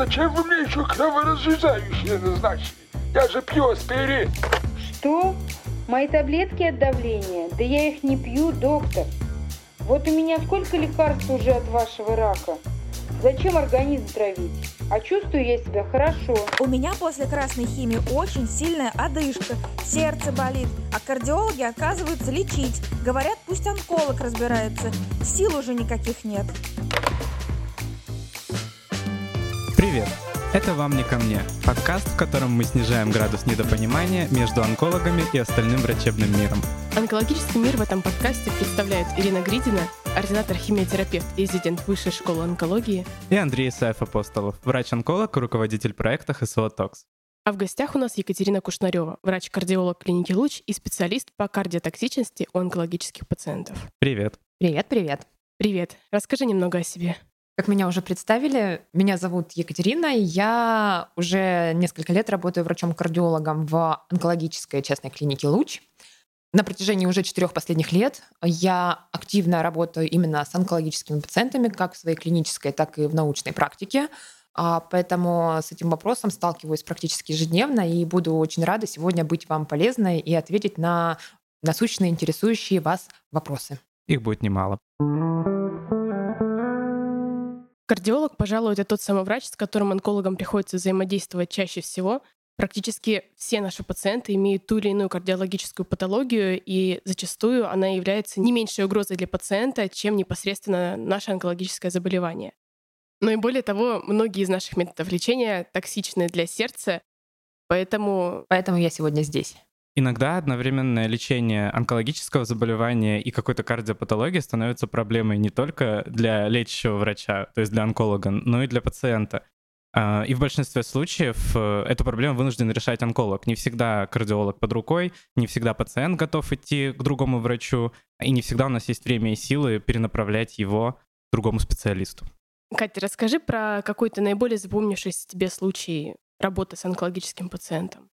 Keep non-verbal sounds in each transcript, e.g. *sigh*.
зачем вы мне еще кроворазжижающее назначили? Я же пью аспирин. Что? Мои таблетки от давления? Да я их не пью, доктор. Вот у меня сколько лекарств уже от вашего рака. Зачем организм травить? А чувствую я себя хорошо. У меня после красной химии очень сильная одышка, сердце болит, а кардиологи оказываются лечить. Говорят, пусть онколог разбирается. Сил уже никаких нет. Привет! Это «Вам не ко мне» — подкаст, в котором мы снижаем градус недопонимания между онкологами и остальным врачебным миром. Онкологический мир в этом подкасте представляет Ирина Гридина, ординатор-химиотерапевт, резидент Высшей школы онкологии, И Андрей Исаев Апостолов, врач-онколог, руководитель проекта ХСО «Токс». а в гостях у нас Екатерина Кушнарева, врач-кардиолог клиники «Луч» и специалист по кардиотоксичности у онкологических пациентов. Привет! Привет, привет. Привет, расскажи немного о себе. Как меня уже представили, меня зовут Екатерина, я уже несколько лет работаю врачом-кардиологом в онкологической частной клинике «Луч». На протяжении уже четырех последних лет я активно работаю именно с онкологическими пациентами, как в своей клинической, так и в научной практике. А, Поэтому с этим вопросом сталкиваюсь практически ежедневно и буду очень рада сегодня быть вам полезной и ответить на насущные, интересующие вас вопросы. Их будет немало. Кардиолог, пожалуй, это тот самый врач, с которым онкологам приходится взаимодействовать чаще всего. Практически все наши пациенты имеют ту или иную кардиологическую патологию, и зачастую она является не меньшей угрозой для пациента, чем непосредственно наше онкологическое заболевание. Но и более того, многие из наших методов лечения токсичны для сердца, поэтому Поэтому я сегодня здесь. Иногда одновременное лечение онкологического заболевания и какой-то кардиопатологии становится проблемой не только для лечащего врача, то есть для онколога, но и для пациента. А, И в большинстве случаев э, эту проблему вынужден решать онколог. Не всегда кардиолог под рукой, не всегда пациент готов идти к другому врачу, и не всегда у нас есть время и силы перенаправлять его к другому специалисту. Катя, расскажи про какой-то наиболее запомнившийся тебе случай работы с онкологическим пациентом.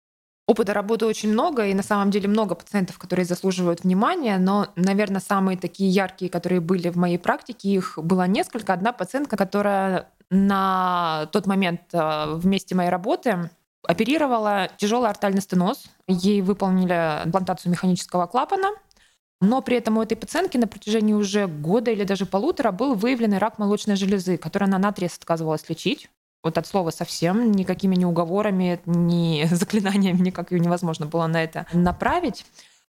Опыта работы очень много, и на самом деле много пациентов, которые заслуживают внимания, но, наверное, самые такие яркие, которые были в моей практике, их было несколько. Одна пациентка, которая на тот момент э, в месте моей работы оперировала тяжелый артальный стеноз. Ей выполнили имплантацию механического клапана, но при этом у этой пациентки на протяжении уже года или даже полутора был выявлен рак молочной железы, который она наотрез отказывалась лечить. Вот от слова совсем, никакими ни уговорами, ни *laughs* заклинаниями никак ее невозможно было на это направить.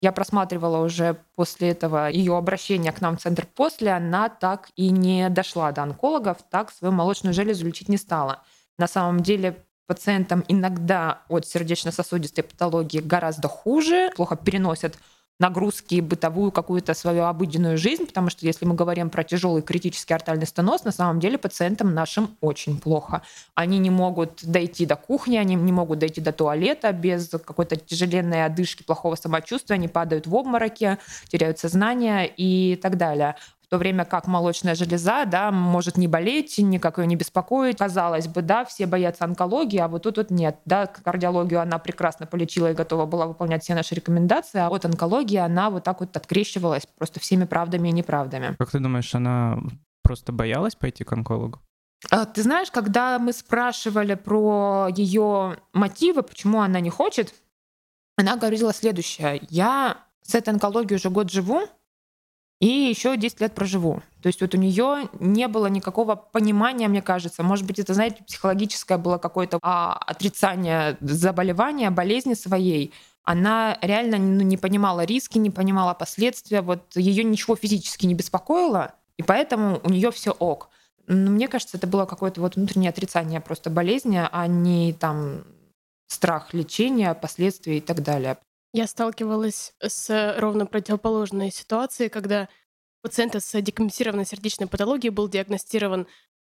Я просматривала уже после этого ее обращение к нам в центр после, она так и не дошла до онкологов, так свою молочную железу лечить не стала. На самом деле пациентам иногда от сердечно-сосудистой патологии гораздо хуже, плохо переносят нагрузки, бытовую какую-то свою обыденную жизнь, потому что если мы говорим про тяжелый критический артальный стеноз, на самом деле пациентам нашим очень плохо. Они не могут дойти до кухни, они не могут дойти до туалета без какой-то тяжеленной одышки, плохого самочувствия, они падают в обмороке, теряют сознание и так далее. В то время как молочная железа, да, может не болеть, никак ее не беспокоить. Казалось бы, да, все боятся онкологии, а вот тут вот нет. Да, кардиологию она прекрасно полечила и готова была выполнять все наши рекомендации, а вот онкологии она вот так вот открещивалась просто всеми правдами и неправдами. Как ты думаешь, она просто боялась пойти к онкологу? А, Ты знаешь, когда мы спрашивали про ее мотивы, почему она не хочет, она говорила следующее. Я с этой онкологией уже год живу, и еще 10 лет проживу. То есть вот у нее не было никакого понимания, мне кажется. Может быть, это, знаете, психологическое было какое-то а, отрицание заболевания, болезни своей. Она реально ну, не понимала риски, не понимала последствия. Вот ее ничего физически не беспокоило, и поэтому у нее все ок. Но мне кажется, это было какое-то вот внутреннее отрицание просто болезни, а не там страх лечения, последствий и так далее. Я сталкивалась с ровно противоположной ситуацией, когда у пациента с декомпенсированной сердечной патологией был диагностирован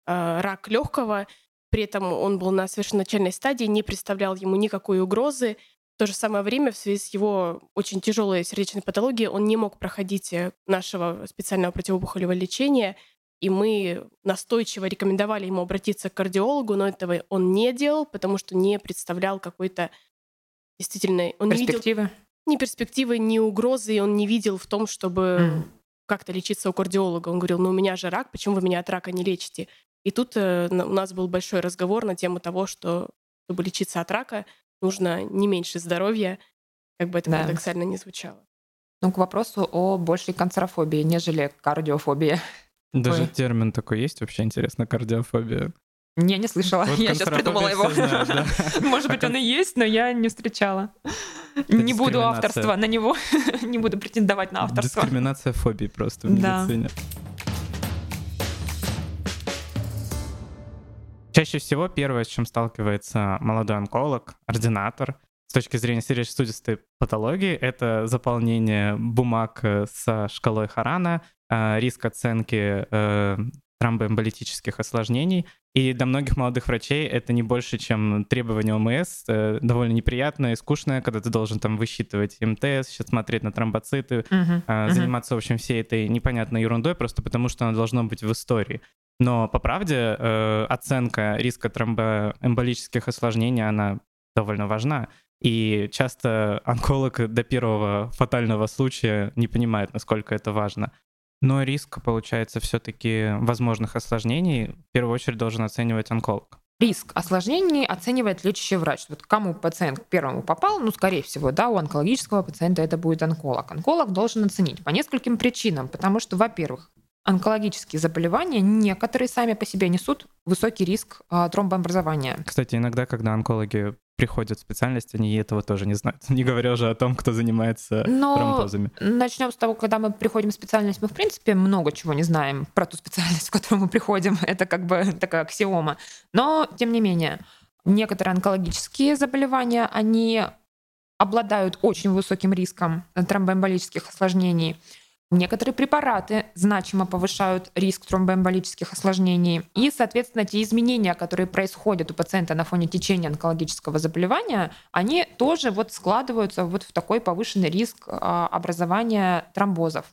э, рак легкого, при этом он был на совершенно начальной стадии, не представлял ему никакой угрозы. В то же самое время, в связи с его очень тяжелой сердечной патологией, он не мог проходить э, нашего специального противоопухолевого лечения, и мы настойчиво рекомендовали ему обратиться к кардиологу, но этого он не делал, потому что не представлял какой-то действительно... Он не видел Перспективы? ни перспективы, ни угрозы, и он не видел в том, чтобы Мгм. как-то лечиться у кардиолога. Он говорил, ну у меня же рак, почему вы меня от рака не лечите? И тут э, у нас был большой разговор на тему того, что чтобы лечиться от рака, нужно не меньше здоровья, как бы это Да. парадоксально не звучало. Ну, к вопросу о большей канцерофобии, нежели кардиофобии. Даже Ой. термин такой есть вообще, интересно, кардиофобия. Не, не слышала. Вот *laughs* я сейчас придумала его. знают, да. *laughs* Может быть, он и есть, но я не встречала. Не буду авторства на него, *laughs* не буду претендовать на авторство. Дискриминация фобий просто в Да. медицине. Чаще всего первое, с чем сталкивается молодой онколог, ординатор, с точки зрения сердечно-сосудистой патологии, это заполнение бумаг э, со шкалой Харана, э, риск оценки э, тромбоэмболитических осложнений. И для многих молодых врачей это не больше, чем требование ОМС, э, довольно неприятное и скучное, когда ты должен там высчитывать МТС, сейчас смотреть на тромбоциты, а, мгм. заниматься, в общем, всей этой непонятной ерундой, просто потому что она должна быть в истории. Но по правде э, оценка риска тромбоэмболических осложнений, она довольно важна. И часто онколог до первого фатального случая не понимает, насколько это важно. Но риск, получается, все-таки возможных осложнений в первую очередь должен оценивать онколог. Риск осложнений оценивает лечащий врач. Вот кому пациент к первому попал, ну, скорее всего, да, у онкологического пациента это будет онколог. Онколог должен оценить по нескольким причинам, потому что, во-первых, онкологические заболевания некоторые сами по себе несут высокий риск а, тромбообразования. Кстати, иногда, когда онкологи приходят в специальность, они этого тоже не знают. *laughs* Не говоря уже о том, кто занимается Но тромбозами. начнем с того, когда мы приходим в специальность, мы, в принципе, много чего не знаем про ту специальность, *laughs* в которую мы приходим. Это как бы такая аксиома. Но, тем не менее, некоторые онкологические заболевания, они обладают очень высоким риском тромбоэмболических осложнений. Некоторые препараты значимо повышают риск тромбоэмболических осложнений. И, соответственно, те изменения, которые происходят у пациента на фоне течения онкологического заболевания, они тоже вот складываются вот в такой повышенный риск а, образования тромбозов.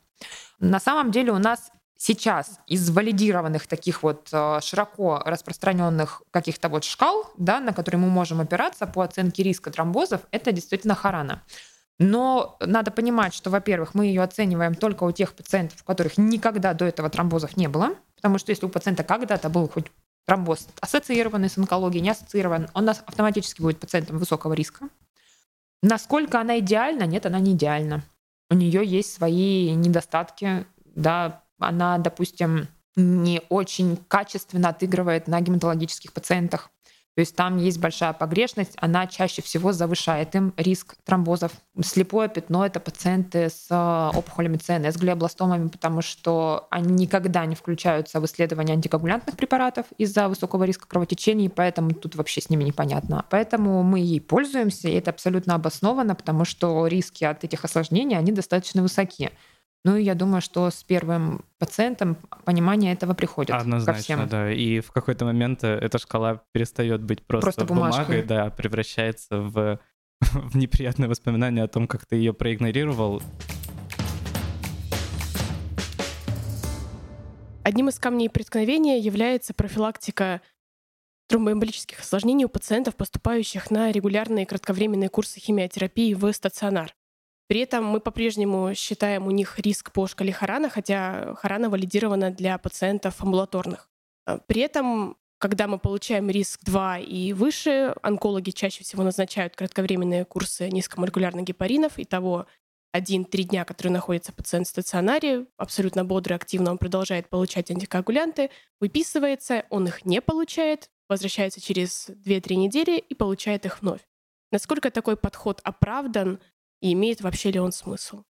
На самом деле у нас сейчас из валидированных таких вот э, широко распространенных каких-то вот шкал, да, на которые мы можем опираться по оценке риска тромбозов, это действительно Харана. Но надо понимать, что, во-первых, мы ее оцениваем только у тех пациентов, у которых никогда до этого тромбозов не было, потому что если у пациента когда-то был хоть тромбоз ассоциированный с онкологией, не ассоциирован, он нас автоматически будет пациентом высокого риска. Насколько она идеальна? Нет, она не идеальна. У нее есть свои недостатки, да, она, допустим, не очень качественно отыгрывает на гематологических пациентах. То есть там есть большая погрешность, она чаще всего завышает им риск тромбозов. Слепое пятно — это пациенты с э, опухолями ЦНС, глиобластомами, потому что они никогда не включаются в исследование антикоагулянтных препаратов из-за высокого риска кровотечений, поэтому тут вообще с ними непонятно. Поэтому мы ей пользуемся, и это абсолютно обосновано, потому что риски от этих осложнений, они достаточно высоки. Ну и я думаю, что с первым пациентом понимание этого приходит ко Однозначно, всем. да. И в какой-то момент э, эта шкала перестает быть просто, Просто бумажкой. бумагой, да, а превращается в, *laughs* в неприятное воспоминание о том, как ты ее проигнорировал. Одним из камней преткновения является профилактика тромбоэмболических осложнений у пациентов, поступающих на регулярные кратковременные курсы химиотерапии в стационар. При этом мы по-прежнему считаем у них риск по шкале Харана, хотя Харана валидирована для пациентов амбулаторных. А, При этом, когда мы получаем риск 2 и выше, онкологи чаще всего назначают кратковременные курсы низкомолекулярных гепаринов, и того 1-3 дня, которые находится пациент в стационаре, абсолютно бодро, активно он продолжает получать антикоагулянты, выписывается, он их не получает, возвращается через 2-3 недели и получает их вновь. Насколько такой подход оправдан и имеет вообще ли он смысл?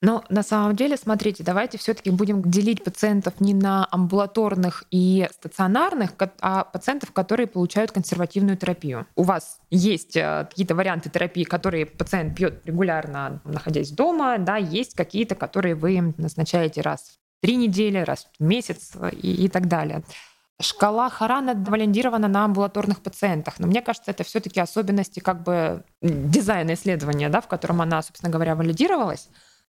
Но на самом деле, смотрите, давайте все-таки будем делить пациентов не на амбулаторных и стационарных, а пациентов, которые получают консервативную терапию. У вас есть э, какие-то варианты терапии, которые пациент пьет регулярно, находясь дома, да, есть какие-то, которые вы назначаете раз в три недели, раз в месяц э, и, и так далее. Шкала Харана валидирована на амбулаторных пациентах, но мне кажется, это все-таки особенности как бы дизайна исследования, да, в котором она, собственно говоря, валидировалась.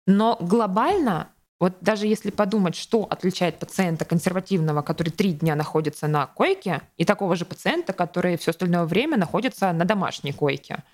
Но глобально, вот даже если подумать, что отличает пациента консервативного, который три дня находится на койке, и такого же пациента, который все остальное время находится на домашней койке.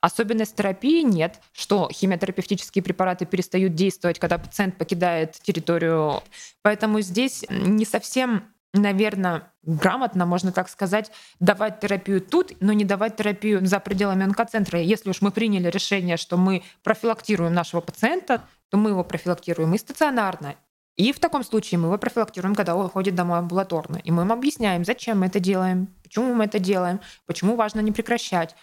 Особенность терапии нет, что химиотерапевтические препараты перестают действовать, когда пациент покидает территорию. Поэтому здесь не совсем наверное, грамотно, можно так сказать, давать терапию тут, но не давать терапию за пределами онкоцентра. Если уж мы приняли решение, что мы профилактируем нашего пациента, то мы его профилактируем и стационарно, и в таком случае мы его профилактируем, когда он ходит домой амбулаторно. И мы им объясняем, зачем мы это делаем, почему мы это делаем, почему важно не прекращать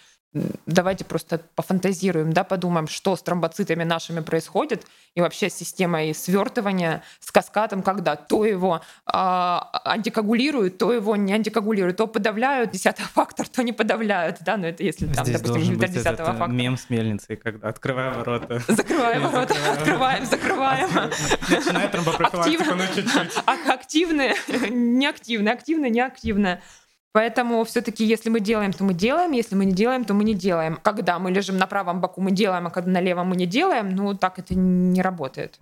давайте просто пофантазируем, да, подумаем, что с тромбоцитами нашими происходит, и вообще с системой свертывания, с каскадом, когда то его э, антикоагулируют, то его не антикоагулируют, то подавляют, десятый фактор, то не подавляют, да, но это если там, Здесь допустим, быть десятого фактора. мем с мельницей, когда открываем ворота. Закрываем ворота, открываем, закрываем. Начинает тромбопрофилактику, ну чуть-чуть. Активные, *laughs* неактивные, активные, неактивные. Поэтому все-таки, если мы делаем, то мы делаем, если мы не делаем, то мы не делаем. Когда мы лежим на правом боку, мы делаем, а когда на левом мы не делаем, ну так это не работает.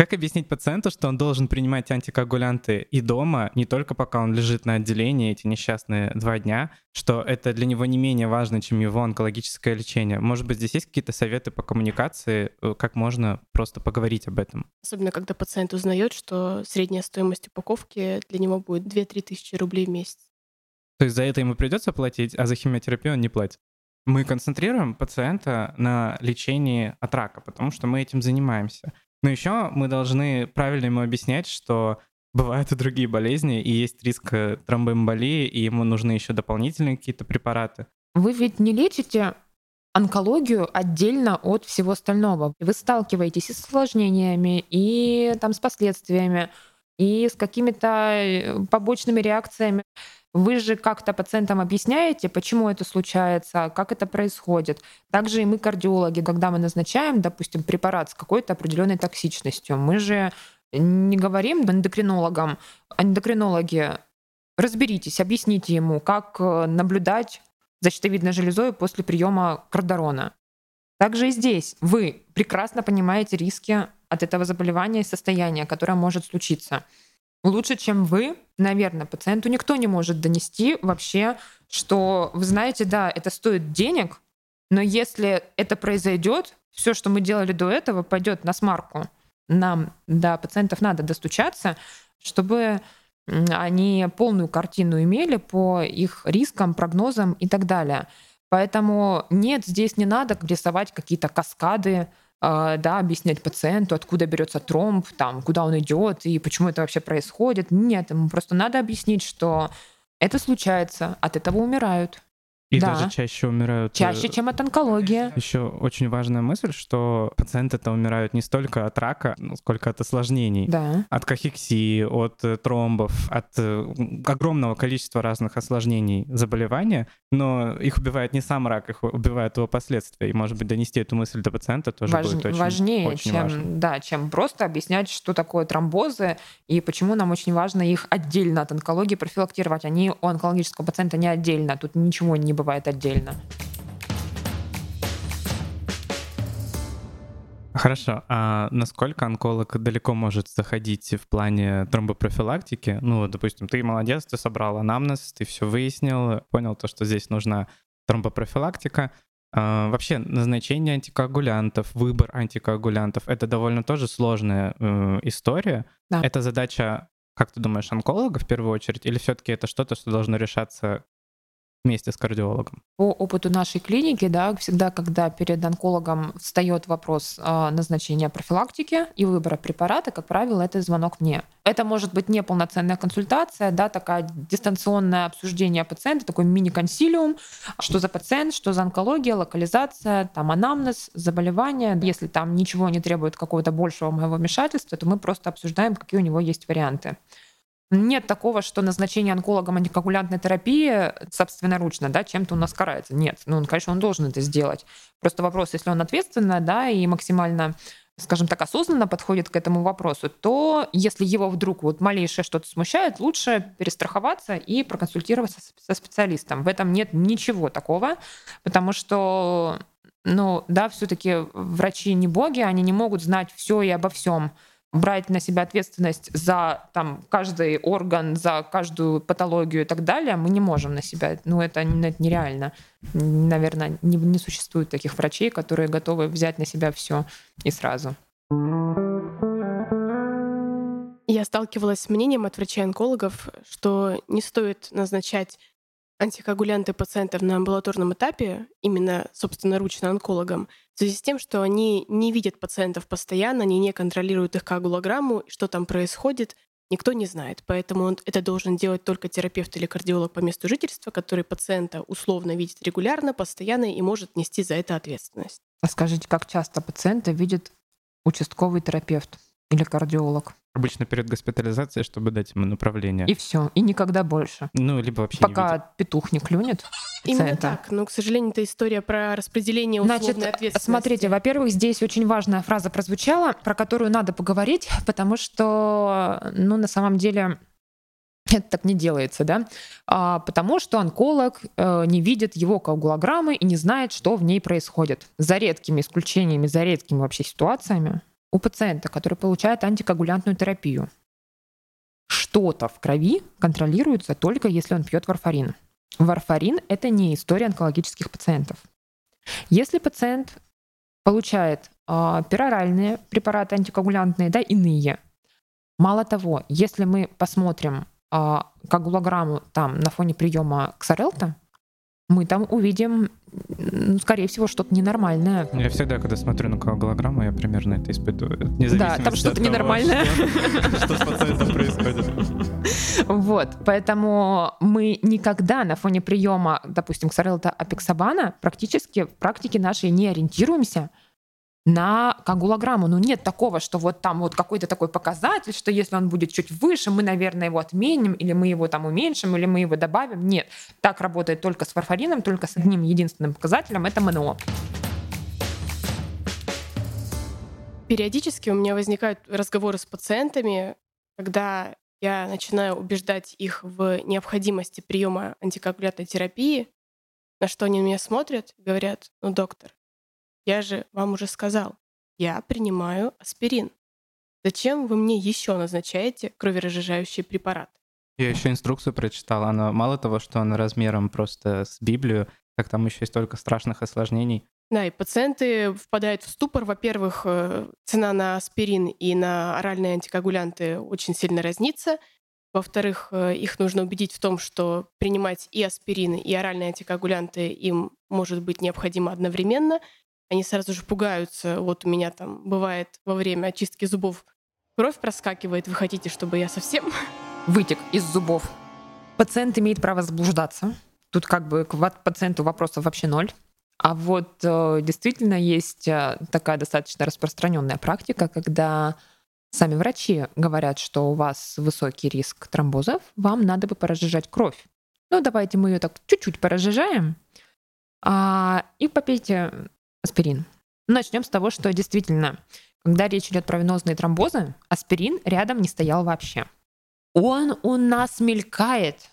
Как объяснить пациенту, что он должен принимать антикоагулянты и дома, не только пока он лежит на отделении эти несчастные два дня, что это для него не менее важно, чем его онкологическое лечение? Может быть, здесь есть какие-то советы по коммуникации, э, как можно просто поговорить об этом? Особенно, когда пациент узнает, что средняя стоимость упаковки для него будет 2-3 тысячи рублей в месяц. То есть за это ему придется платить, а за химиотерапию он не платит? Мы концентрируем пациента на лечении от рака, потому что мы этим занимаемся. Но еще мы должны правильно ему объяснять, что бывают и другие болезни, и есть риск э, тромбоэмболии, и ему нужны еще дополнительные какие-то препараты. Вы ведь не лечите онкологию отдельно от всего остального. Вы сталкиваетесь и с осложнениями, и там с последствиями, и с какими-то э, побочными реакциями. Вы же как-то пациентам объясняете, почему это случается, как это происходит. Также и мы, кардиологи, когда мы назначаем, допустим, препарат с какой-то определенной токсичностью, мы же не говорим эндокринологам, а эндокринологи, разберитесь, объясните ему, как э, наблюдать за щитовидной железой после приема кардарона. Также и здесь вы прекрасно понимаете риски от этого заболевания и состояния, которое может случиться лучше, чем вы, наверное, пациенту никто не может донести вообще, что, вы знаете, да, это стоит денег, но если это произойдет, все, что мы делали до этого, пойдет на смарку. Нам до пациентов надо достучаться, чтобы они полную картину имели по их рискам, прогнозам и так далее. Поэтому нет, здесь не надо рисовать какие-то каскады, да, объяснять пациенту, откуда берется тромб, там, куда он идет и почему это вообще происходит. Нет, ему просто надо объяснить, что это случается, от этого умирают. И Да. даже чаще умирают. э, Чаще, чем от онкологии. Еще очень важная мысль, что пациенты-то умирают не столько от рака, ну, сколько от осложнений. Да. От кахексии, от э, тромбов, от э, огромного количества разных осложнений заболевания, но их убивает не сам рак, их убивают его последствия. И, может быть, донести эту мысль до пациента тоже Важ- будет очень, важнее, очень чем, важно. да, чем просто объяснять, что такое тромбозы и почему нам очень важно их отдельно от онкологии профилактировать. Они у онкологического пациента не отдельно, тут ничего не бывает отдельно. Хорошо. А насколько онколог далеко может заходить в плане тромбопрофилактики? Ну, допустим, ты молодец, ты собрал анамнез, ты все выяснил, понял то, что здесь нужна тромбопрофилактика. А, вообще, назначение антикоагулянтов, выбор антикоагулянтов — это довольно тоже сложная э, история. Да. Это задача, как ты думаешь, онколога в первую очередь, или все-таки это что-то, что должно решаться вместе с кардиологом? По опыту нашей клиники, да, всегда, когда перед онкологом встает вопрос а, назначения профилактики и выбора препарата, как правило, это звонок мне. Это может быть не полноценная консультация, да, такая дистанционное обсуждение пациента, такой мини-консилиум, что за пациент, что за онкология, локализация, там анамнез, заболевание. Если там ничего не требует какого-то большего моего вмешательства, то мы просто обсуждаем, какие у него есть варианты. Нет такого, что назначение онкологом антикоагулянтной терапии собственноручно, да, чем-то у нас карается. Нет, ну, он, конечно, он должен это сделать. Просто вопрос, если он ответственно, да, и максимально скажем так, осознанно подходит к этому вопросу, то если его вдруг вот малейшее что-то смущает, лучше перестраховаться и проконсультироваться со специалистом. В этом нет ничего такого, потому что, ну, да, все-таки врачи не боги, они не могут знать все и обо всем брать на себя ответственность за там, каждый орган, за каждую патологию и так далее, мы не можем на себя. Ну, это, это нереально. Наверное, не, не существует таких врачей, которые готовы взять на себя все и сразу. Я сталкивалась с мнением от врачей-онкологов, что не стоит назначать антикоагулянты пациентов на амбулаторном этапе, именно собственноручно онкологам, в связи с тем, что они не видят пациентов постоянно, они не контролируют их коагулограмму, что там происходит, никто не знает. Поэтому он, это должен делать только терапевт или кардиолог по месту жительства, который пациента условно видит регулярно, постоянно и может нести за это ответственность. А скажите, как часто пациента видит участковый терапевт или кардиолог? Обычно перед госпитализацией, чтобы дать ему направление. И все, и никогда больше. Ну, либо вообще Пока не петух не клюнет. Именно пациента. так. Но, к сожалению, это история про распределение условной Значит, ответственности. смотрите, во-первых, здесь очень важная фраза прозвучала, про которую надо поговорить, *laughs* потому что, ну, на самом деле, это так не делается, да? А, потому что онколог э, не видит его коагулограммы и не знает, что в ней происходит. За редкими исключениями, за редкими вообще ситуациями у пациента, который получает антикоагулянтную терапию, что-то в крови контролируется только если он пьет варфарин. Варфарин — это не история онкологических пациентов. Если пациент получает э, пероральные препараты антикоагулянтные, да, иные, мало того, если мы посмотрим э, коагулограмму там на фоне приема ксарелта, мы там увидим, м, скорее всего, что-то ненормальное. Я всегда, когда смотрю на коагулограмму, я примерно это испытываю. Да, там что-то ненормальное. Что, *laughs* что с пациентом происходит. Вот, поэтому мы никогда на фоне приема, допустим, ксарелта апексабана практически в практике нашей не ориентируемся на коагулограмму. Ну нет такого, что вот там вот какой-то такой показатель, что если он будет чуть выше, мы, наверное, его отменим, или мы его там уменьшим, или мы его добавим. Нет, так работает только с варфарином, только с одним единственным показателем, это МНО. Периодически у меня возникают разговоры с пациентами, когда я начинаю убеждать их в необходимости приема антикоагулянтной терапии, на что они на меня смотрят говорят, ну, доктор, я же вам уже сказал, я принимаю аспирин. Зачем вы мне еще назначаете кроверазжижающий препарат? Я еще инструкцию прочитал. Она мало того, что она размером просто с Библию, так там еще есть столько страшных осложнений. Да, и пациенты впадают в ступор. Во-первых, э, цена на аспирин и на оральные антикоагулянты очень сильно разнится. Во-вторых, э, их нужно убедить в том, что принимать и аспирин, и оральные антикоагулянты им может быть необходимо одновременно. Они сразу же пугаются. Вот у меня там бывает во время очистки зубов кровь проскакивает. Вы хотите, чтобы я совсем... *laughs* Вытек из зубов. Пациент имеет право заблуждаться. Тут как бы к пациенту вопросов вообще ноль. А вот э, действительно есть э, такая достаточно распространенная практика, когда сами врачи говорят, что у вас высокий риск тромбозов, вам надо бы поразжижать кровь. Ну, давайте мы ее так чуть-чуть поразжижаем, а, и попейте аспирин. Начнем с того, что действительно, когда речь идет про венозные тромбозы, аспирин рядом не стоял вообще. Он у нас мелькает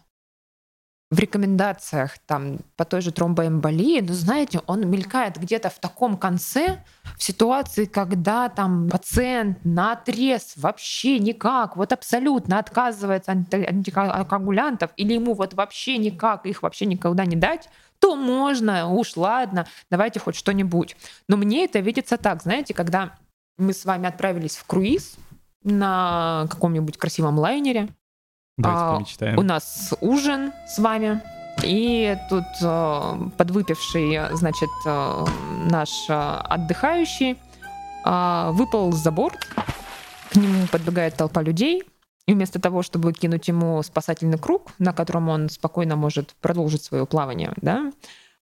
в рекомендациях там по той же тромбоэмболии, но знаете, он мелькает где-то в таком конце, в ситуации, когда там пациент на отрез вообще никак, вот абсолютно отказывается от анти- антикоагулянтов, или ему вот вообще никак их вообще никогда не дать, то можно, уж ладно, давайте хоть что-нибудь. Но мне это видится так, знаете, когда мы с вами отправились в круиз на каком-нибудь красивом лайнере, Давайте А, помечтаем. у нас ужин с вами, и тут э, подвыпивший, значит, э, наш э, отдыхающий э, выпал за борт, к нему подбегает толпа людей, и вместо того, чтобы кинуть ему спасательный круг, на котором он спокойно может продолжить свое плавание, да,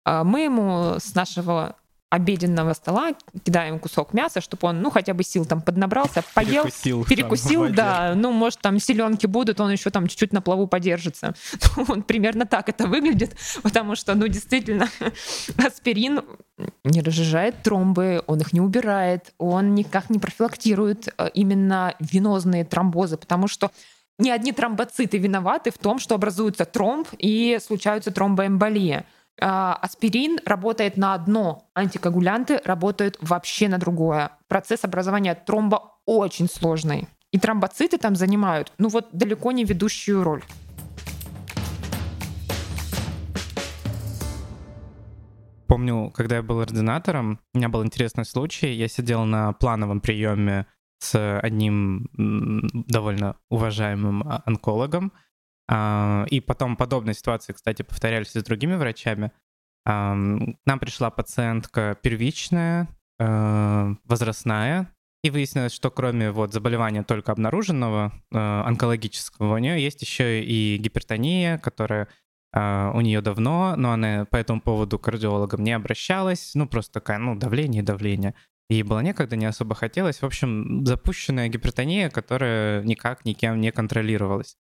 а мы ему с нашего обеденного стола кидаем кусок мяса, чтобы он, ну, хотя бы сил там поднабрался, поел, Перекусил. там, перекусил, воде. да, ну, может, там селенки будут, он еще там чуть-чуть на плаву подержится. *laughs* Вот примерно так это выглядит, потому что, ну, действительно, *laughs* аспирин не разжижает тромбы, он их не убирает, он никак не профилактирует э, именно венозные тромбозы, потому что не одни тромбоциты виноваты в том, что образуется тромб и случаются тромбоэмболии. А, Аспирин работает на одно, антикоагулянты работают вообще на другое. Процесс образования тромба очень сложный. И тромбоциты там занимают, ну вот, далеко не ведущую роль. Помню, когда я был ординатором, у меня был интересный случай. Я сидел на плановом приеме с одним довольно уважаемым а, онкологом. А, и потом подобные ситуации, кстати, повторялись и с другими врачами. К нам пришла пациентка первичная, э, возрастная, и выяснилось, что кроме вот заболевания только обнаруженного, э, онкологического, у нее есть еще и гипертония, которая Uh, у нее давно, но она по этому поводу к кардиологам не обращалась. Ну, просто такая, ну, давление, давление. Ей было некогда, не особо хотелось. В общем, запущенная гипертония, которая никак никем не контролировалась.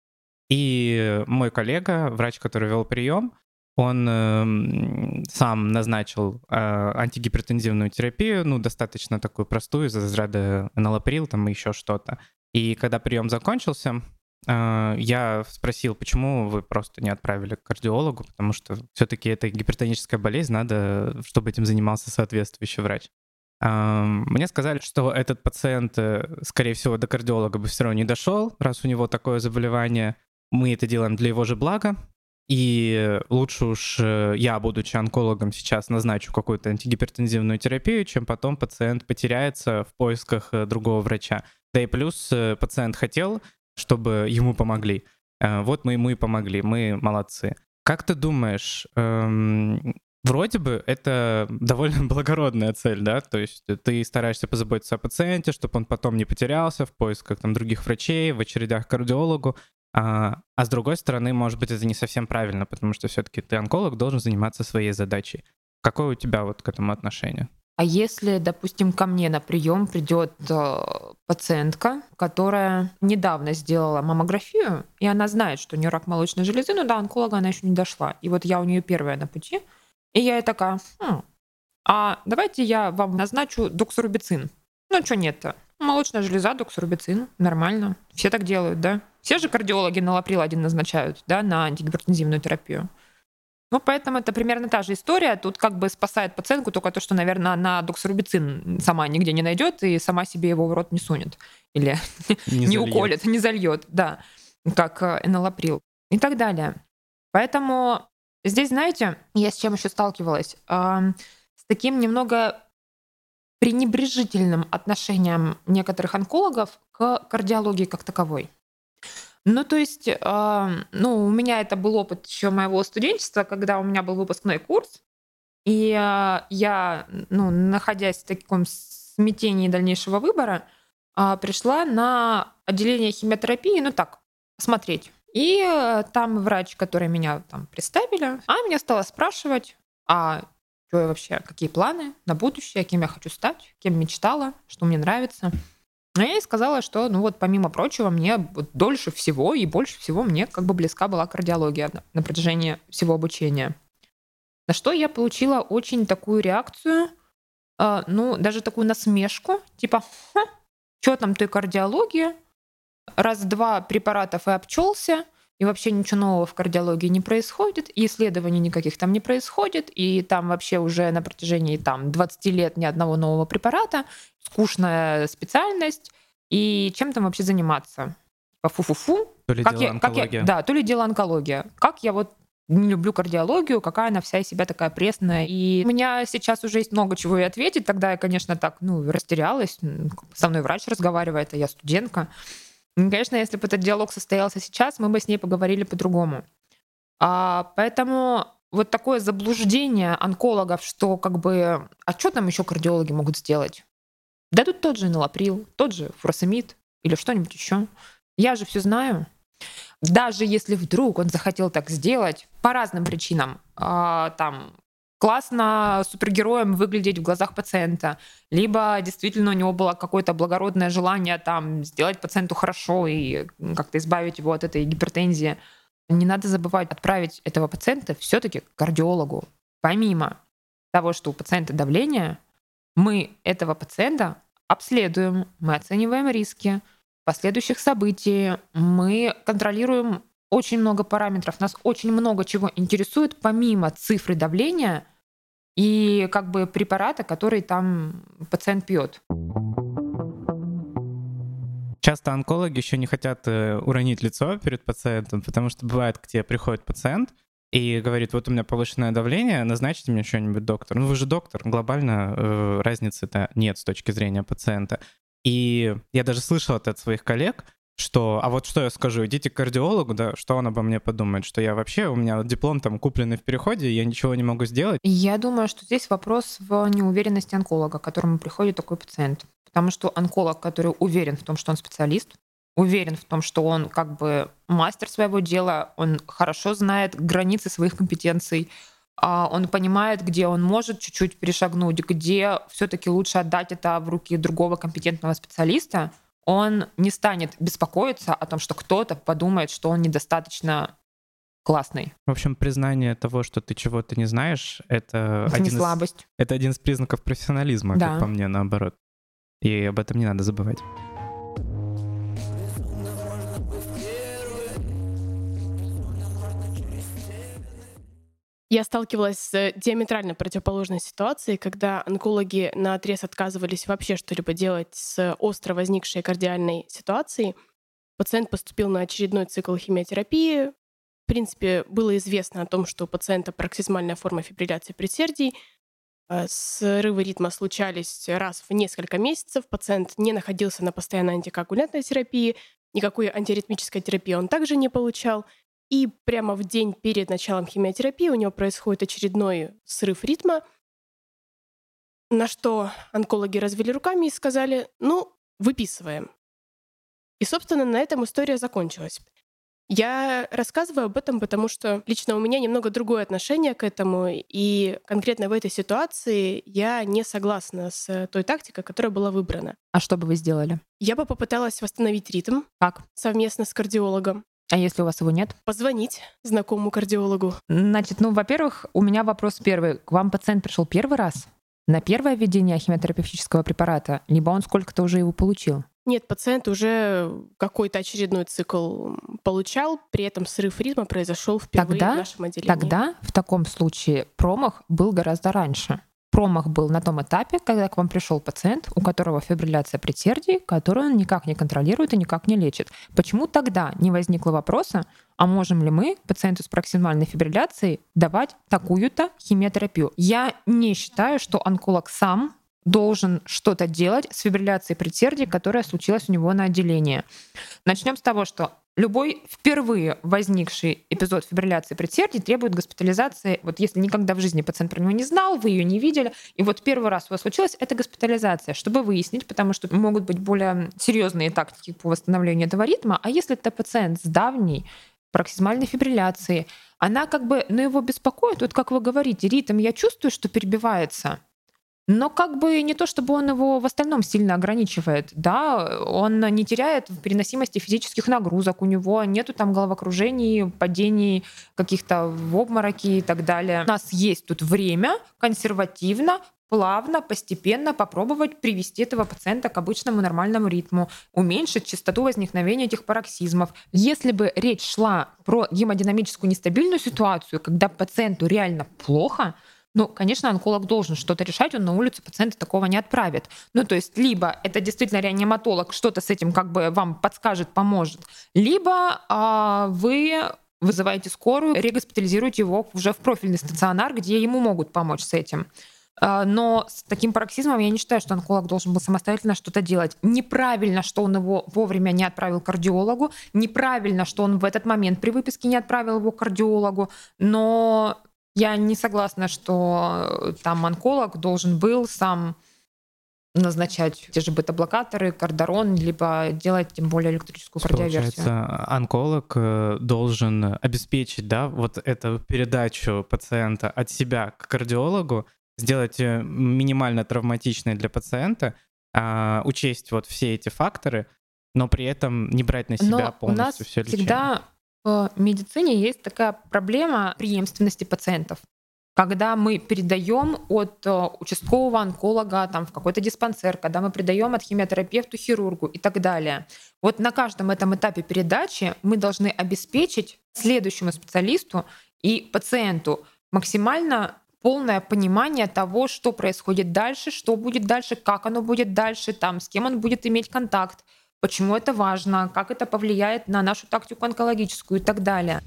И мой коллега, врач, который вел прием, он э, сам назначил э, антигипертензивную терапию, ну, достаточно такую простую, из разряда налоприл, там еще что-то. И когда прием закончился, а, я спросил, почему вы просто не отправили к кардиологу, потому что все-таки это гипертоническая болезнь, надо, чтобы этим занимался соответствующий врач. А, мне сказали, что этот пациент, э, скорее всего, до кардиолога бы все равно не дошел, раз у него такое заболевание. Мы это делаем для его же блага, и лучше уж э, я, будучи онкологом, сейчас назначу какую-то антигипертензивную терапию, чем потом пациент потеряется в поисках э, другого врача. Да и плюс пациент хотел чтобы ему помогли. Э, вот мы ему и помогли, мы молодцы. Как ты думаешь, эм, вроде бы это довольно *laughs* благородная цель, да? То есть ты стараешься позаботиться о пациенте, чтобы он потом не потерялся в поисках там других врачей, в очередях к кардиологу. А, а с другой стороны, может быть, это не совсем правильно, потому что все-таки ты онколог, должен заниматься своей задачей. Какое у тебя вот к этому отношение? А если, допустим, ко мне на прием придет э, пациентка, которая недавно сделала маммографию, и она знает, что у нее рак молочной железы, но до онколога она еще не дошла. И вот я у нее первая на пути, и я ей такая, хм, а давайте я вам назначу доксорубицин. Ну, что нет-то? Молочная железа, доксорубицин, нормально. Все так делают, да? Все же кардиологи на лаприл один назначают, да, на антигипертензивную терапию. Ну, поэтому это примерно та же история. Тут как бы спасает пациентку только то, что, наверное, она доксорубицин сама нигде не найдет и сама себе его в рот не сунет. Или не, не уколет, не зальет, да, как энолаприл и так далее. Поэтому здесь, знаете, я с чем еще сталкивалась? С таким немного пренебрежительным отношением некоторых онкологов к кардиологии как таковой. Ну, то есть, э, ну, у меня это был опыт еще моего студенчества, когда у меня был выпускной курс, и э, я, ну, находясь в таком смятении дальнейшего выбора, э, пришла на отделение химиотерапии, ну так, посмотреть. И э, там врач, который меня там представили, а меня стала спрашивать, а что я вообще, какие планы на будущее, кем я хочу стать, кем мечтала, что мне нравится. Но я ей сказала, что, ну вот, помимо прочего, мне вот дольше всего и больше всего мне как бы близка была кардиология на, на протяжении всего обучения. На что я получила очень такую реакцию, э, ну, даже такую насмешку, типа, что там той кардиологии, раз-два препаратов и обчелся, и вообще ничего нового в кардиологии не происходит, и исследований никаких там не происходит, и там вообще уже на протяжении там 20 лет ни одного нового препарата, скучная специальность, и чем там вообще заниматься? По фу-фу-фу. То ли как дело я, онкология. Как я, да, то ли дело онкология. Как я вот не люблю кардиологию, какая она вся из себя такая пресная. И у меня сейчас уже есть много чего и ответить. Тогда я, конечно, так, ну, растерялась. Со мной врач разговаривает, а я студентка. Конечно, если бы этот диалог состоялся сейчас, мы бы с ней поговорили по-другому. А, поэтому вот такое заблуждение онкологов, что как бы, а что там еще кардиологи могут сделать? Да тут тот же налаприл, тот же фуросемид или что-нибудь еще. Я же все знаю. Даже если вдруг он захотел так сделать по разным причинам, э, там классно супергероем выглядеть в глазах пациента, либо действительно у него было какое-то благородное желание там сделать пациенту хорошо и как-то избавить его от этой гипертензии. Не надо забывать отправить этого пациента все-таки к кардиологу. Помимо того, что у пациента давление, мы этого пациента обследуем, мы оцениваем риски последующих событий, мы контролируем очень много параметров, нас очень много чего интересует, помимо цифры давления и как бы препарата, который там пациент пьет. Часто онкологи еще не хотят э, уронить лицо перед пациентом, потому что бывает, к тебе приходит пациент, и говорит, вот у меня повышенное давление, назначьте мне что-нибудь, доктор. Ну вы же доктор, глобально э, разницы-то нет с точки зрения пациента. И я даже слышал это от своих коллег, что, а вот что я скажу, идите к кардиологу, да, что он обо мне подумает, что я вообще, у меня диплом там купленный в переходе, я ничего не могу сделать. Я думаю, что здесь вопрос в неуверенности онколога, к которому приходит такой пациент. Потому что онколог, который уверен в том, что он специалист, уверен в том, что он как бы мастер своего дела, он хорошо знает границы своих компетенций, а, он понимает, где он может чуть-чуть перешагнуть, где все-таки лучше отдать это в руки другого компетентного специалиста, он не станет беспокоиться о том, что кто-то подумает, что он недостаточно классный. В общем, признание того, что ты чего-то не знаешь, это, это один, не слабость. Из, это один из признаков профессионализма, да. как по мне, наоборот. И об этом не надо забывать. Я сталкивалась с диаметрально противоположной ситуацией, когда онкологи на отрез отказывались вообще что-либо делать с остро возникшей кардиальной ситуацией. Пациент поступил на очередной цикл химиотерапии. В принципе, было известно о том, что у пациента пароксизмальная форма фибрилляции предсердий. Э, срывы ритма случались раз в несколько месяцев. Пациент не находился на постоянной антикоагулянтной терапии. Никакой антиритмической терапии он также не получал. И прямо в день перед началом химиотерапии у него происходит очередной срыв ритма, на что онкологи развели руками и сказали, ну, выписываем. И, собственно, на этом история закончилась. Я рассказываю об этом, потому что лично у меня немного другое отношение к этому, и конкретно в этой ситуации я не согласна с той тактикой, которая была выбрана. А что бы вы сделали? Я бы попыталась восстановить ритм. Как? Совместно с кардиологом. А если у вас его нет? Позвонить знакомому кардиологу. Значит, ну, во-первых, у меня вопрос первый. К вам пациент пришел первый раз? На первое введение химиотерапевтического препарата, либо он сколько-то уже его получил? Нет, пациент уже какой-то очередной цикл получал, при этом срыв ритма произошел впервые тогда, в нашем отделении. Тогда в таком случае промах был гораздо раньше промах был на том этапе, когда к вам пришел пациент, у которого фибрилляция предсердий, которую он никак не контролирует и никак не лечит. Почему тогда не возникло вопроса, а можем ли мы пациенту с проксимальной фибрилляцией давать такую-то химиотерапию? Я не считаю, что онколог сам должен что-то делать с фибрилляцией предсердий, которая случилась у него на отделении. Начнем с того, что Любой впервые возникший эпизод фибрилляции предсердий требует госпитализации. Вот если никогда в жизни пациент про него не знал, вы ее не видели, и вот первый раз у вас случилось, это госпитализация, чтобы выяснить, потому что могут быть более серьезные тактики по восстановлению этого ритма. А если это пациент с давней пароксизмальной фибрилляцией, она как бы, ну его беспокоит, вот как вы говорите, ритм я чувствую, что перебивается, но как бы не то, чтобы он его в остальном сильно ограничивает, да, он не теряет в переносимости физических нагрузок, у него нету там головокружений, падений каких-то в обмороки и так далее. У нас есть тут время консервативно плавно, постепенно попробовать привести этого пациента к обычному нормальному ритму, уменьшить частоту возникновения этих пароксизмов. Если бы речь шла про гемодинамическую нестабильную ситуацию, когда пациенту реально плохо, ну, конечно, онколог должен что-то решать, он на улицу пациента такого не отправит. Ну, то есть, либо это действительно реаниматолог что-то с этим как бы вам подскажет, поможет, либо а, вы вызываете скорую, регоспитализируете его уже в профильный стационар, где ему могут помочь с этим. А, но с таким пароксизмом я не считаю, что онколог должен был самостоятельно что-то делать. Неправильно, что он его вовремя не отправил к кардиологу, неправильно, что он в этот момент при выписке не отправил его к кардиологу, но я не согласна, что э, там онколог должен был сам назначать те же бета-блокаторы, кардарон, либо делать тем более электрическую кардиоверсию. Получается, онколог э, должен обеспечить, да, вот эту передачу пациента от себя к кардиологу, сделать э, минимально травматичной для пациента, а, учесть вот все эти факторы, но при этом не брать на себя но полностью у нас все лечение. всегда в медицине есть такая проблема преемственности пациентов. Когда мы передаем от э, участкового онколога там, в какой-то диспансер, когда мы передаем от химиотерапевту, хирургу и так далее. Вот на каждом этом этапе передачи мы должны обеспечить следующему специалисту и пациенту максимально полное понимание того, что происходит дальше, что будет дальше, как оно будет дальше, там, с кем он будет иметь контакт, почему это важно, как это повлияет на нашу тактику онкологическую и так далее.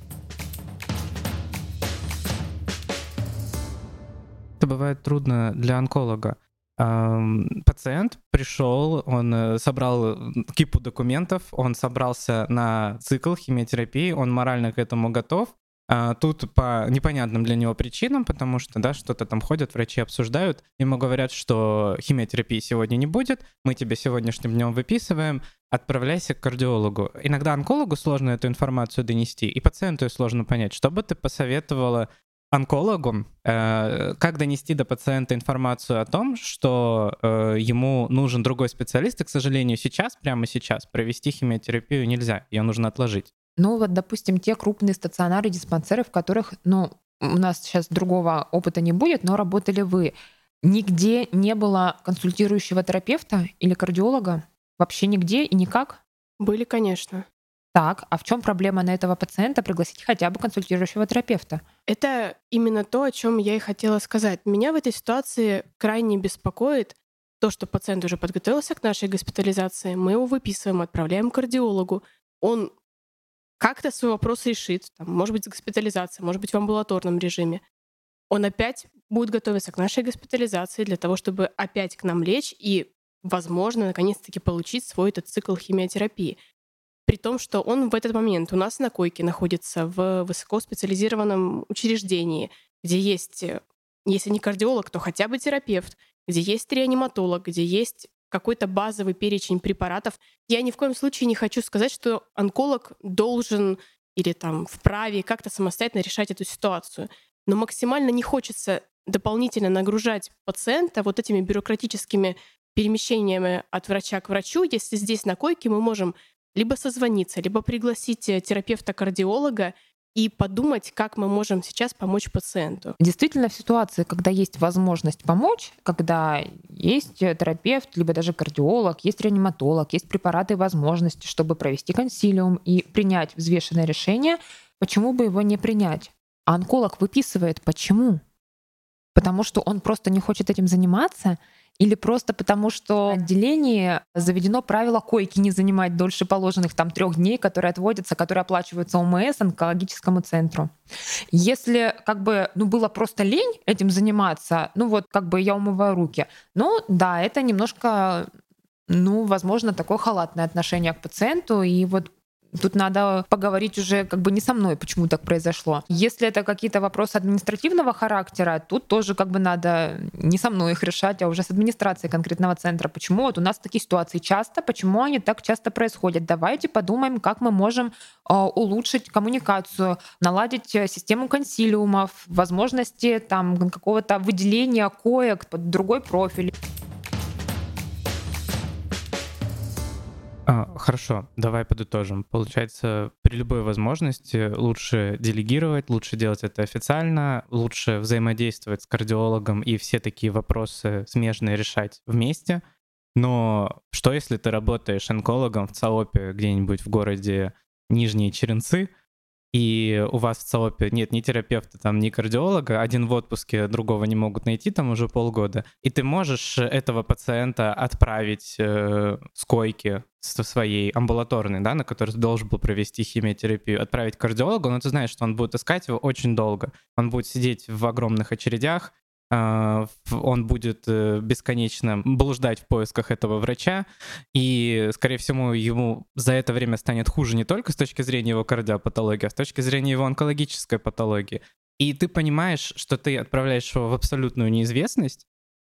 Это бывает трудно для онколога. Пациент пришел, он э, собрал кипу документов, он собрался на цикл химиотерапии, он морально к этому готов. А тут по непонятным для него причинам, потому что, да, что-то там ходят, врачи обсуждают, ему говорят, что химиотерапии сегодня не будет, мы тебе сегодняшним днем выписываем, отправляйся к кардиологу. Иногда онкологу сложно эту информацию донести, и пациенту сложно понять, что бы ты посоветовала онкологу, э, как донести до пациента информацию о том, что э, ему нужен другой специалист, и, к сожалению, сейчас, прямо сейчас, провести химиотерапию нельзя, ее нужно отложить. Ну вот, допустим, те крупные стационары, диспансеры, в которых, ну, у нас сейчас другого опыта не будет, но работали вы. Нигде не было консультирующего терапевта или кардиолога? Вообще нигде и никак? Были, конечно. Так, а в чем проблема на этого пациента пригласить хотя бы консультирующего терапевта? Это именно то, о чем я и хотела сказать. Меня в этой ситуации крайне беспокоит то, что пациент уже подготовился к нашей госпитализации, мы его выписываем, отправляем к кардиологу. Он как-то свой вопрос решит, там, может быть, с госпитализацией, может быть, в амбулаторном режиме. Он опять будет готовиться к нашей госпитализации для того, чтобы опять к нам лечь и, возможно, наконец-таки получить свой этот цикл химиотерапии при том, что он в этот момент у нас на койке находится в высокоспециализированном учреждении, где есть, э, если не кардиолог, то хотя бы терапевт, где есть реаниматолог, где есть какой-то базовый перечень препаратов. Я ни в коем случае не хочу сказать, что онколог должен или там вправе как-то самостоятельно решать эту ситуацию. Но максимально не хочется дополнительно нагружать пациента вот этими бюрократическими перемещениями от врача к врачу, если здесь на койке мы можем либо созвониться, либо пригласить э, терапевта-кардиолога и подумать, как мы можем сейчас помочь пациенту. Действительно, в ситуации, когда есть возможность помочь, когда есть терапевт, либо даже кардиолог, есть реаниматолог, есть препараты и возможности, чтобы провести консилиум и принять взвешенное решение, почему бы его не принять? А онколог выписывает почему? Потому что он просто не хочет этим заниматься — или просто потому, что в отделении заведено правило койки не занимать дольше положенных там трех дней, которые отводятся, которые оплачиваются ОМС, онкологическому центру. Если как бы ну, было просто лень этим заниматься, ну вот как бы я умываю руки, ну да, это немножко ну, возможно, такое халатное отношение к пациенту. И вот Тут надо поговорить уже как бы не со мной, почему так произошло. Если это какие-то вопросы административного характера, тут тоже как бы надо не со мной их решать, а уже с администрацией конкретного центра. Почему вот у нас такие ситуации часто, почему они так часто происходят? Давайте подумаем, как мы можем а, улучшить коммуникацию, наладить э, систему консилиумов, возможности там какого-то выделения коек под другой профиль. А, хорошо, давай подытожим. Получается, при любой возможности лучше делегировать, лучше делать это официально, лучше взаимодействовать с кардиологом и все такие вопросы смежные решать вместе. Но что если ты работаешь онкологом в ЦАОПе где-нибудь в городе Нижние Черенцы, и у вас в ЦАОПе нет ни терапевта, там, ни кардиолога, один в отпуске, другого не могут найти там уже полгода, и ты можешь этого пациента отправить э, с койки со своей амбулаторной, да, на которой ты должен был провести химиотерапию, отправить кардиологу, но ты знаешь, что он будет искать его очень долго. Он будет сидеть в огромных очередях, он будет э, бесконечно блуждать в поисках этого врача, и, скорее всего, ему за это время станет хуже не только с точки зрения его кардиопатологии, а с точки зрения его онкологической патологии. И ты понимаешь, что ты отправляешь его в абсолютную неизвестность,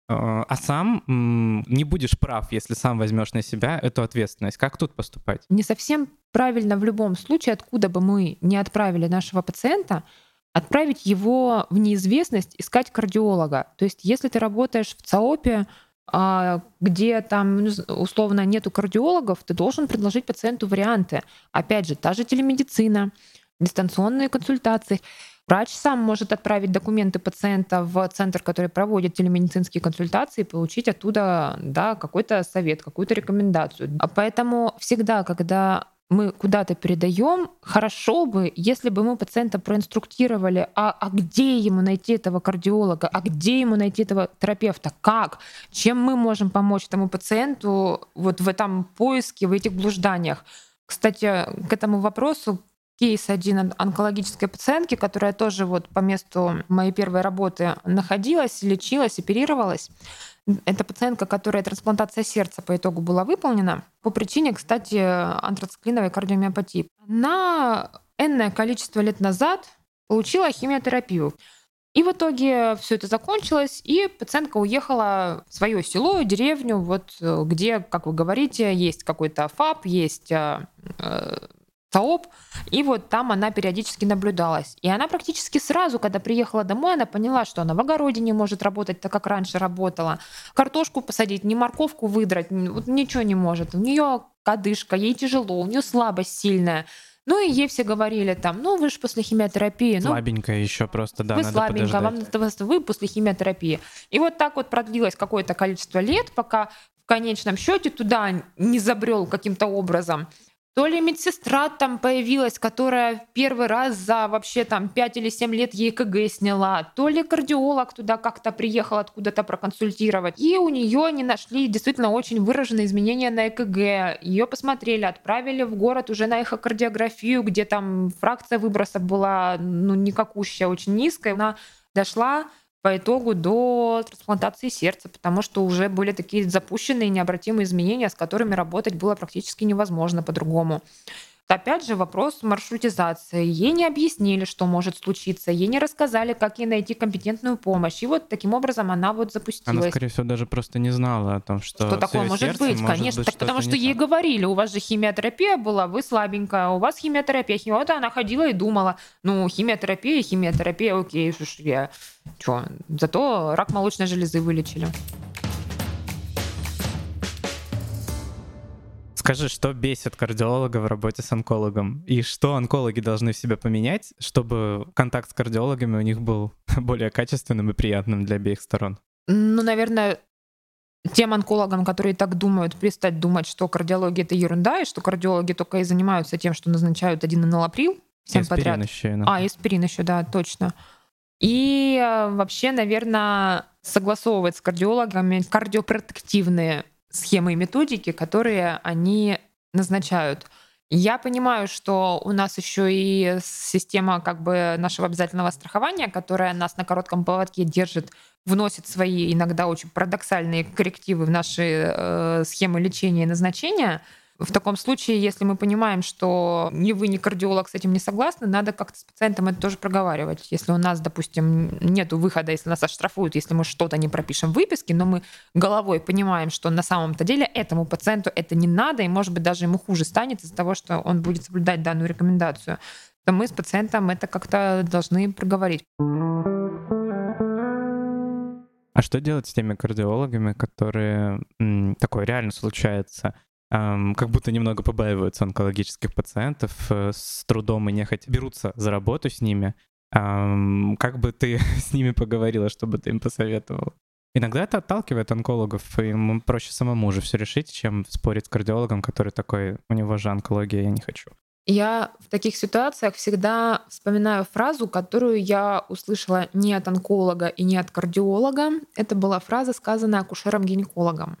а, а сам не будешь прав, если сам возьмешь на себя эту ответственность. Как тут поступать? Не совсем правильно в любом случае, откуда бы мы не отправили нашего пациента, отправить его в неизвестность, искать кардиолога. То есть если ты работаешь в ЦАОПе, а, где там ну, условно нету кардиологов, ты должен предложить пациенту варианты. Опять же, та же телемедицина, дистанционные консультации. Врач сам может отправить документы пациента в центр, который проводит телемедицинские консультации, и получить оттуда да, какой-то совет, какую-то рекомендацию. А поэтому всегда, когда мы куда-то передаем, хорошо бы, если бы мы пациента проинструктировали, а, а где ему найти этого кардиолога, а где ему найти этого терапевта, как, чем мы можем помочь этому пациенту вот в этом поиске, в этих блужданиях. Кстати, к этому вопросу кейс один онкологической пациентки, которая тоже вот по месту моей первой работы находилась, лечилась, оперировалась. Это пациентка, которая трансплантация сердца по итогу была выполнена по причине, кстати, антрациклиновой кардиомиопатии. На энное количество лет назад получила химиотерапию. И в итоге все это закончилось, и пациентка уехала в свое село, деревню, вот где, как вы говорите, есть какой-то ФАП, есть э, ТАОП, и вот там она периодически наблюдалась. И она практически сразу, когда приехала домой, она поняла, что она в огороде не может работать так, как раньше работала. Картошку посадить, не морковку выдрать, вот ничего не может. У нее кадышка, ей тяжело, у нее слабость сильная. Ну и ей все говорили там, ну вы же после химиотерапии. Ну, слабенькая еще просто, да, вы надо слабенькая, вам подождать. надо, вы после химиотерапии. И вот так вот продлилось какое-то количество лет, пока в конечном счете туда не забрел каким-то образом то ли медсестра там появилась, которая первый раз за вообще там 5 или 7 лет ЕКГ сняла, то ли кардиолог туда как-то приехал откуда-то проконсультировать. И у нее они нашли действительно очень выраженные изменения на ЭКГ. Ее посмотрели, отправили в город уже на эхокардиографию, где там фракция выбросов была ну, никакущая, очень низкая. Она дошла по итогу до трансплантации сердца, потому что уже были такие запущенные необратимые изменения, с которыми работать было практически невозможно по-другому. Опять же, вопрос маршрутизации. Ей не объяснили, что может случиться, ей не рассказали, как ей найти компетентную помощь. И вот таким образом она вот запустилась. Она, скорее всего, даже просто не знала о том, что... Что такое может быть, может конечно. быть так потому что ей так. говорили, у вас же химиотерапия была, вы слабенькая, у вас химиотерапия. химио- Вот она ходила и думала, ну, химиотерапия, химиотерапия, окей, что ж я... Чё, зато рак молочной железы вылечили. Скажи, что бесит кардиолога в работе с онкологом? И что онкологи должны в себе поменять, чтобы контакт с кардиологами у них был *laughs* более качественным и приятным для обеих сторон? Ну, наверное, тем онкологам, которые так думают, перестать думать, что кардиология — это ерунда, и что кардиологи только и занимаются тем, что назначают один энолаприл всем Аспирин подряд. еще А, аспирин еще, да, точно. И э, вообще, наверное, согласовывать с кардиологами кардиопротективные схемы и методики, которые они назначают. Я понимаю, что у нас еще и система как бы нашего обязательного страхования, которая нас на коротком поводке держит, вносит свои иногда очень парадоксальные коррективы в наши э, схемы лечения и назначения. В таком случае, если мы понимаем, что ни вы, ни кардиолог с этим не согласны, надо как-то с пациентом это тоже проговаривать. Если у нас, допустим, нет выхода, если нас оштрафуют, если мы что-то не пропишем в выписке, но мы головой понимаем, что на самом-то деле этому пациенту это не надо, и, может быть, даже ему хуже станет из-за того, что он будет соблюдать данную рекомендацию, то мы с пациентом это как-то должны проговорить. А что делать с теми кардиологами, которые такое реально случается? Как будто немного побаиваются онкологических пациентов, э, с трудом и нехотя берутся за работу с ними. Как бы ты *laughs* с ними поговорила, чтобы ты им посоветовала? Иногда это отталкивает онкологов, и ему проще самому уже все решить, чем спорить с кардиологом, который такой, у него же онкология, я не хочу. Я в таких ситуациях всегда вспоминаю фразу, которую я услышала не от онколога и не от кардиолога. Это была фраза, сказанная акушером-гинекологом.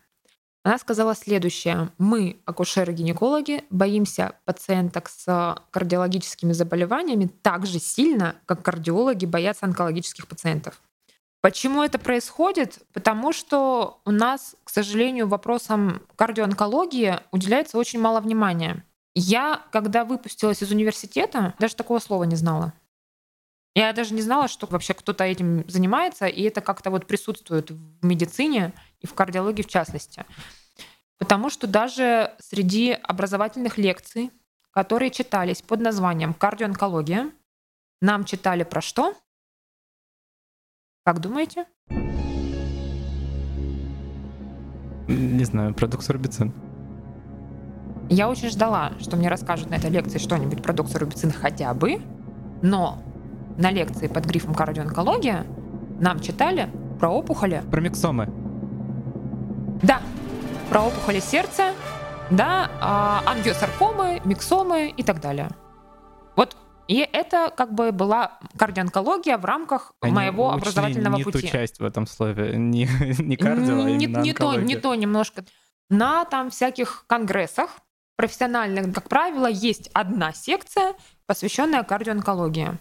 Она сказала следующее. Мы, акушеры-гинекологи, боимся пациенток с кардиологическими заболеваниями так же сильно, как кардиологи боятся онкологических пациентов. Почему это происходит? Потому что у нас, к сожалению, вопросам кардиоонкологии уделяется очень мало внимания. Я, когда выпустилась из университета, даже такого слова не знала. Я даже не знала, что вообще кто-то этим занимается, и это как-то вот присутствует в медицине и в кардиологии в частности. Потому что даже среди образовательных лекций, которые читались под названием «Кардиоонкология», нам читали про что? Как думаете? Не знаю, продукт сорбицин. Я очень ждала, что мне расскажут на этой лекции что-нибудь про доктора Рубицин хотя бы, но на лекции под грифом кардиоонкология нам читали про опухоли. Про миксомы. Да, про опухоли сердца, да, а, ангиосаркомы, миксомы и так далее. Вот и это как бы была кардиоонкология в рамках Они моего учли образовательного не пути. ту часть в этом слове, не, *laughs* не кардио, а не, не то, не то немножко. На там всяких конгрессах профессиональных, как правило, есть одна секция, посвященная кардиоонкологии.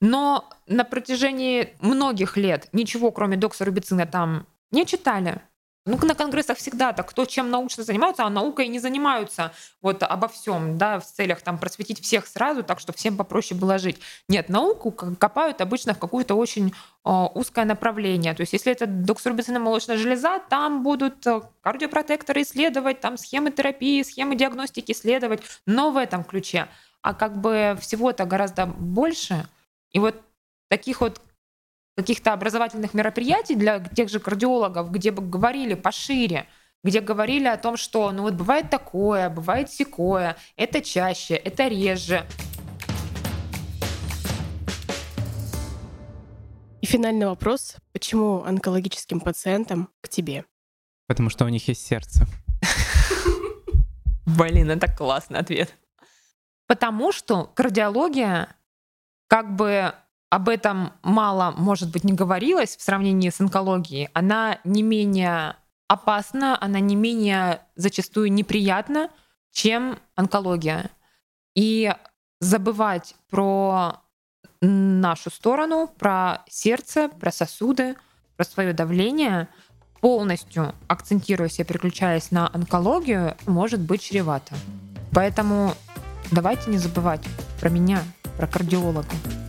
Но на протяжении многих лет ничего, кроме доксорубицина, там не читали. Ну, на конгрессах всегда так, кто чем научно занимается, а наукой не занимаются вот обо всем, да, в целях там просветить всех сразу, так что всем попроще было жить. Нет, науку копают обычно в какое-то очень э, узкое направление. То есть если это доксорубициномолочная железа, там будут э, кардиопротекторы исследовать, там схемы терапии, схемы диагностики исследовать, но в этом ключе. А как бы всего-то гораздо больше. И вот таких вот каких-то образовательных мероприятий для тех же кардиологов, где бы говорили пошире, где говорили о том, что ну вот бывает такое, бывает секое, это чаще, это реже. И финальный вопрос. Почему онкологическим пациентам к тебе? Потому что у них есть сердце. *laughs* Блин, это классный ответ. Потому что кардиология как бы об этом мало, может быть, не говорилось в сравнении с онкологией. Она не менее опасна, она не менее зачастую неприятна, чем онкология. И забывать про нашу сторону, про сердце, про сосуды, про свое давление, полностью акцентируясь и переключаясь на онкологию, может быть чревато. Поэтому давайте не забывать про меня, про кардиолога.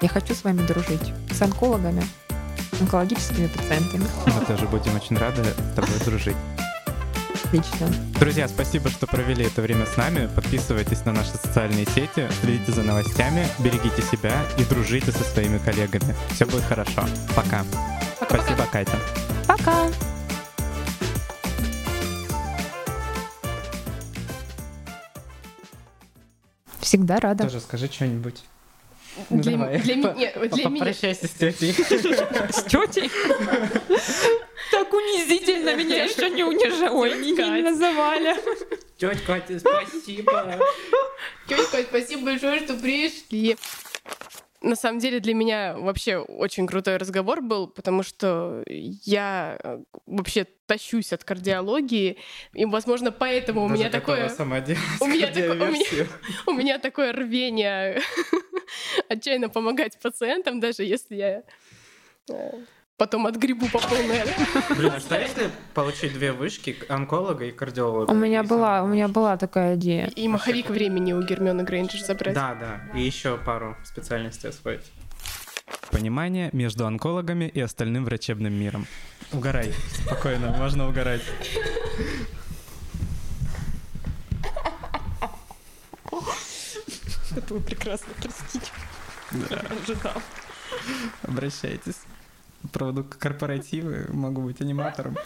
Я хочу с вами дружить, с онкологами, онкологическими пациентами. Мы тоже будем очень рады с тобой дружить. Отлично. Друзья, спасибо, что провели это время с нами. Подписывайтесь на наши социальные сети, следите за новостями, берегите себя и дружите со своими коллегами. Все будет хорошо. Пока. Пока-пока. Спасибо, Катя. Пока! Всегда рада. Тоже скажи что-нибудь. Для, Ну, давай. для меня, для меня, Попрощайся с тетей. С тетей? Так унизительно меня еще не унижали. Ой, не называли. Тетя Катя, спасибо. Тетя, спасибо большое, что пришли. На самом деле для меня вообще очень крутой разговор был, потому что я э, вообще тащусь от кардиологии, и, возможно, поэтому у меня такое... сама у меня такое- у меня- у меня такое рвение *laughs* отчаянно помогать пациентам, даже если я э, потом отгребу по полной. *laughs* Блин, а что если получить две вышки, онколога и кардиолога? У меня была, у меня была такая идея. И маховик времени у Гермионы Грейнджер забрать. Да, да. И еще пару специальностей освоить. Понимание между онкологами и остальным врачебным миром. Угорай. Спокойно, можно угорать. Это было прекрасно, простите. Ожидал. Обращайтесь. Проведу корпоративы, могу быть аниматором.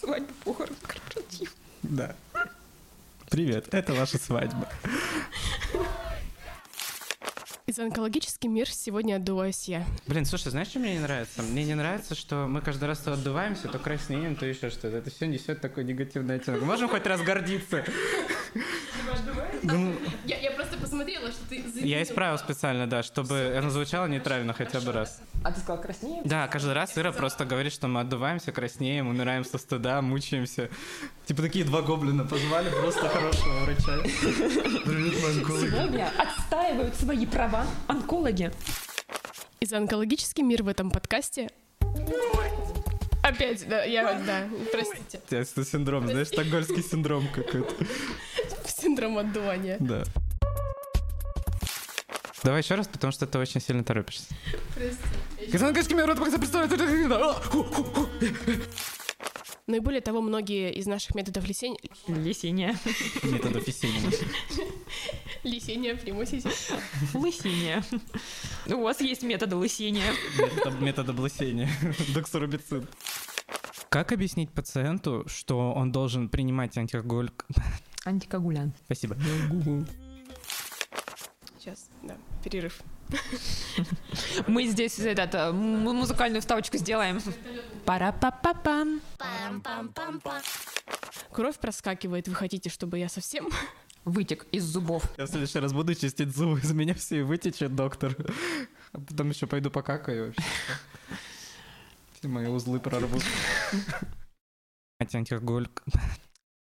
Свадьба, похорон, корпоратив. Да. Привет, это ваша свадьба. И за онкологический мир сегодня отдуваюсь я. Блин, слушай, знаешь, что мне не нравится? Мне не нравится, что мы каждый раз то отдуваемся, то краснеем, то еще что-то. Это все несет такой негативный оттенок. Можем хоть раз гордиться? Я, я просто посмотрела, что ты... Я исправил специально, да, чтобы оно звучало нейтрально хотя бы раз. А ты сказал краснее? Да, каждый раз Ира просто говорит, что мы отдуваемся, краснеем, умираем со стыда, мучаемся. Типа такие два гоблина позвали просто хорошего врача. Сегодня отстаивают свои права онкологи. И за онкологический мир в этом подкасте... Опять, да, я, да, простите. Это синдром, знаешь, стокгольмский синдром какой-то. Синдром отдувания. Да. Давай еще раз, потому что ты очень сильно торопишься. Казангольский мир, это представляет... Ну и более того, многие из наших методов лисения... Лисиния. Методов Есенина. Лисения, примусись. Лысиния. У вас есть методы лысиния. Метод, метод облысения. Доксорубицин. Как объяснить пациенту, что он должен принимать антиалкоголь... Антикоагулянт. Спасибо. Сейчас, да, перерыв. Мы здесь этот, э, музыкальную вставочку сделаем. Пара-па-па-пам. Кровь проскакивает, вы хотите, чтобы я совсем... Вытек из зубов. Я в следующий раз буду чистить зубы, из меня все и вытечет, доктор. А потом еще пойду покакаю вообще. Все мои узлы прорвут. Антиалкоголь...